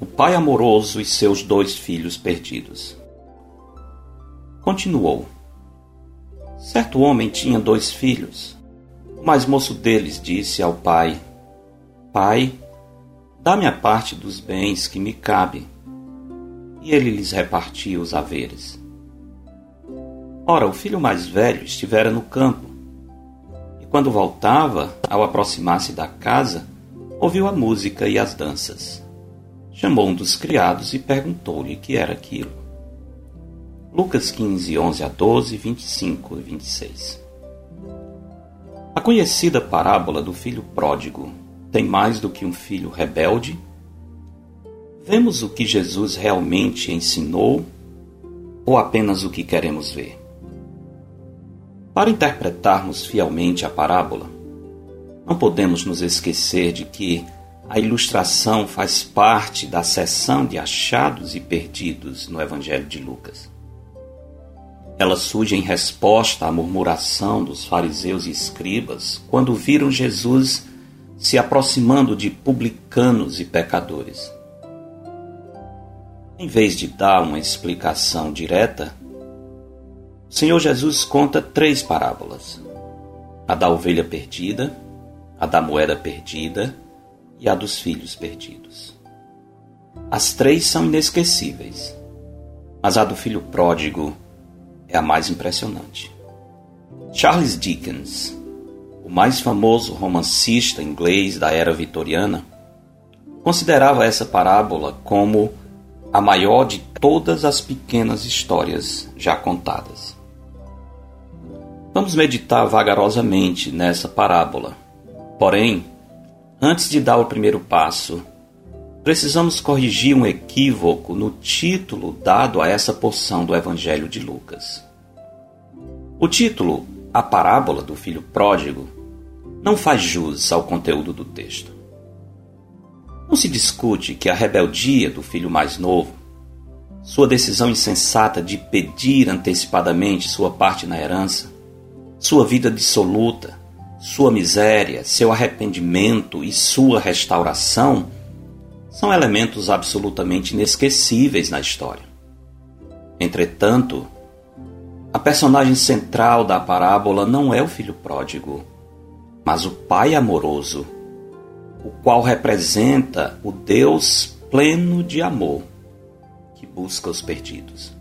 O pai amoroso e seus dois filhos perdidos. Continuou. Certo homem tinha dois filhos. O mais moço deles disse ao pai: Pai, dá-me a parte dos bens que me cabe. E ele lhes repartia os haveres. Ora, o filho mais velho estivera no campo, e quando voltava, ao aproximar-se da casa, ouviu a música e as danças. Chamou um dos criados e perguntou-lhe que era aquilo. Lucas 15, 11 a 12, 25 e 26. A conhecida parábola do filho pródigo tem mais do que um filho rebelde? Vemos o que Jesus realmente ensinou ou apenas o que queremos ver? Para interpretarmos fielmente a parábola, não podemos nos esquecer de que a ilustração faz parte da seção de achados e perdidos no Evangelho de Lucas. Ela surge em resposta à murmuração dos fariseus e escribas quando viram Jesus se aproximando de publicanos e pecadores. Em vez de dar uma explicação direta, Senhor Jesus conta três parábolas: a da ovelha perdida, a da moeda perdida e a dos filhos perdidos. As três são inesquecíveis, mas a do filho pródigo é a mais impressionante. Charles Dickens, o mais famoso romancista inglês da era vitoriana, considerava essa parábola como a maior de todas as pequenas histórias já contadas. Vamos meditar vagarosamente nessa parábola. Porém, antes de dar o primeiro passo, precisamos corrigir um equívoco no título dado a essa porção do Evangelho de Lucas. O título, A Parábola do Filho Pródigo, não faz jus ao conteúdo do texto. Não se discute que a rebeldia do filho mais novo, sua decisão insensata de pedir antecipadamente sua parte na herança, sua vida dissoluta, sua miséria, seu arrependimento e sua restauração são elementos absolutamente inesquecíveis na história. Entretanto, a personagem central da parábola não é o filho pródigo, mas o pai amoroso o qual representa o Deus pleno de amor que busca os perdidos.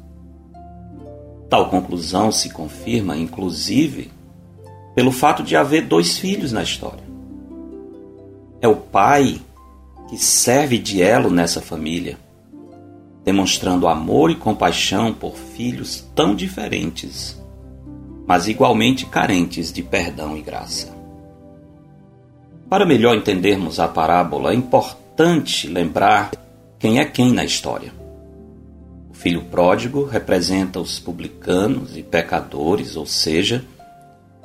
Tal conclusão se confirma, inclusive, pelo fato de haver dois filhos na história. É o pai que serve de elo nessa família, demonstrando amor e compaixão por filhos tão diferentes, mas igualmente carentes de perdão e graça. Para melhor entendermos a parábola, é importante lembrar quem é quem na história. Filho pródigo representa os publicanos e pecadores, ou seja,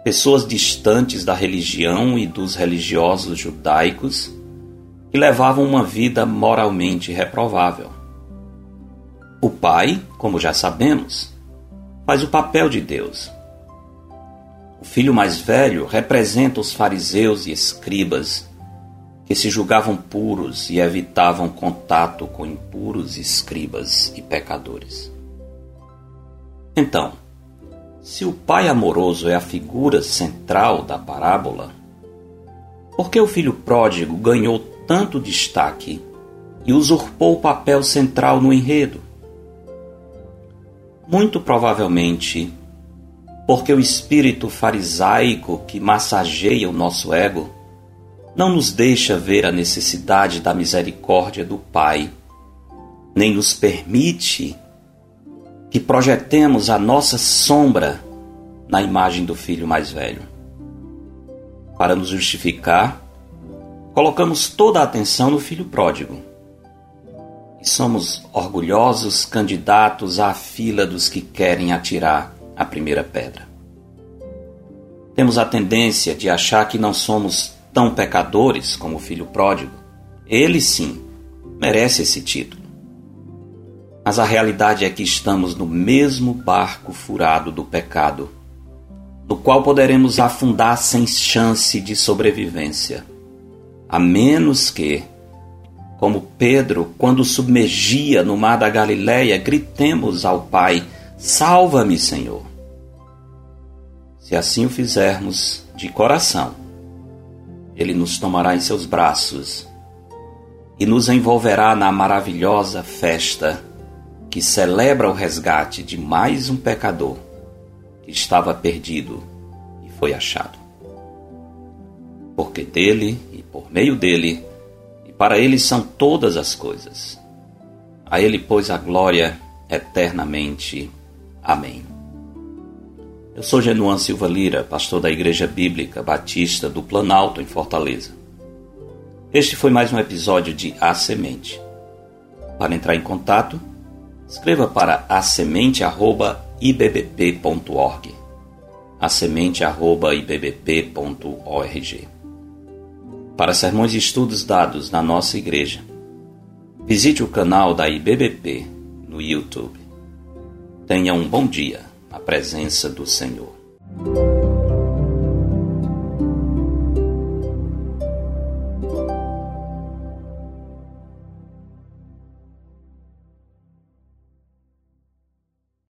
pessoas distantes da religião e dos religiosos judaicos que levavam uma vida moralmente reprovável. O pai, como já sabemos, faz o papel de Deus, o filho mais velho representa os fariseus e escribas, que se julgavam puros e evitavam contato com impuros escribas e pecadores. Então, se o pai amoroso é a figura central da parábola, por que o filho pródigo ganhou tanto destaque e usurpou o papel central no enredo? Muito provavelmente porque o espírito farisaico que massageia o nosso ego não nos deixa ver a necessidade da misericórdia do Pai, nem nos permite que projetemos a nossa sombra na imagem do filho mais velho. Para nos justificar, colocamos toda a atenção no filho pródigo. E somos orgulhosos candidatos à fila dos que querem atirar a primeira pedra. Temos a tendência de achar que não somos tão pecadores como o filho pródigo. Ele sim merece esse título. Mas a realidade é que estamos no mesmo barco furado do pecado, no qual poderemos afundar sem chance de sobrevivência, a menos que, como Pedro, quando submergia no mar da Galileia, gritemos ao Pai: Salva-me, Senhor. Se assim o fizermos de coração, Ele nos tomará em seus braços e nos envolverá na maravilhosa festa que celebra o resgate de mais um pecador que estava perdido e foi achado. Porque dele e por meio dele e para ele são todas as coisas. A ele, pois, a glória eternamente. Amém. Eu sou Genuan Silva Lira, pastor da Igreja Bíblica Batista do Planalto, em Fortaleza. Este foi mais um episódio de A Semente. Para entrar em contato, escreva para asemente@ibbp.org. asemente@ibbp.org. Para sermões e estudos dados na nossa igreja, visite o canal da IBBP no YouTube. Tenha um bom dia a presença do Senhor.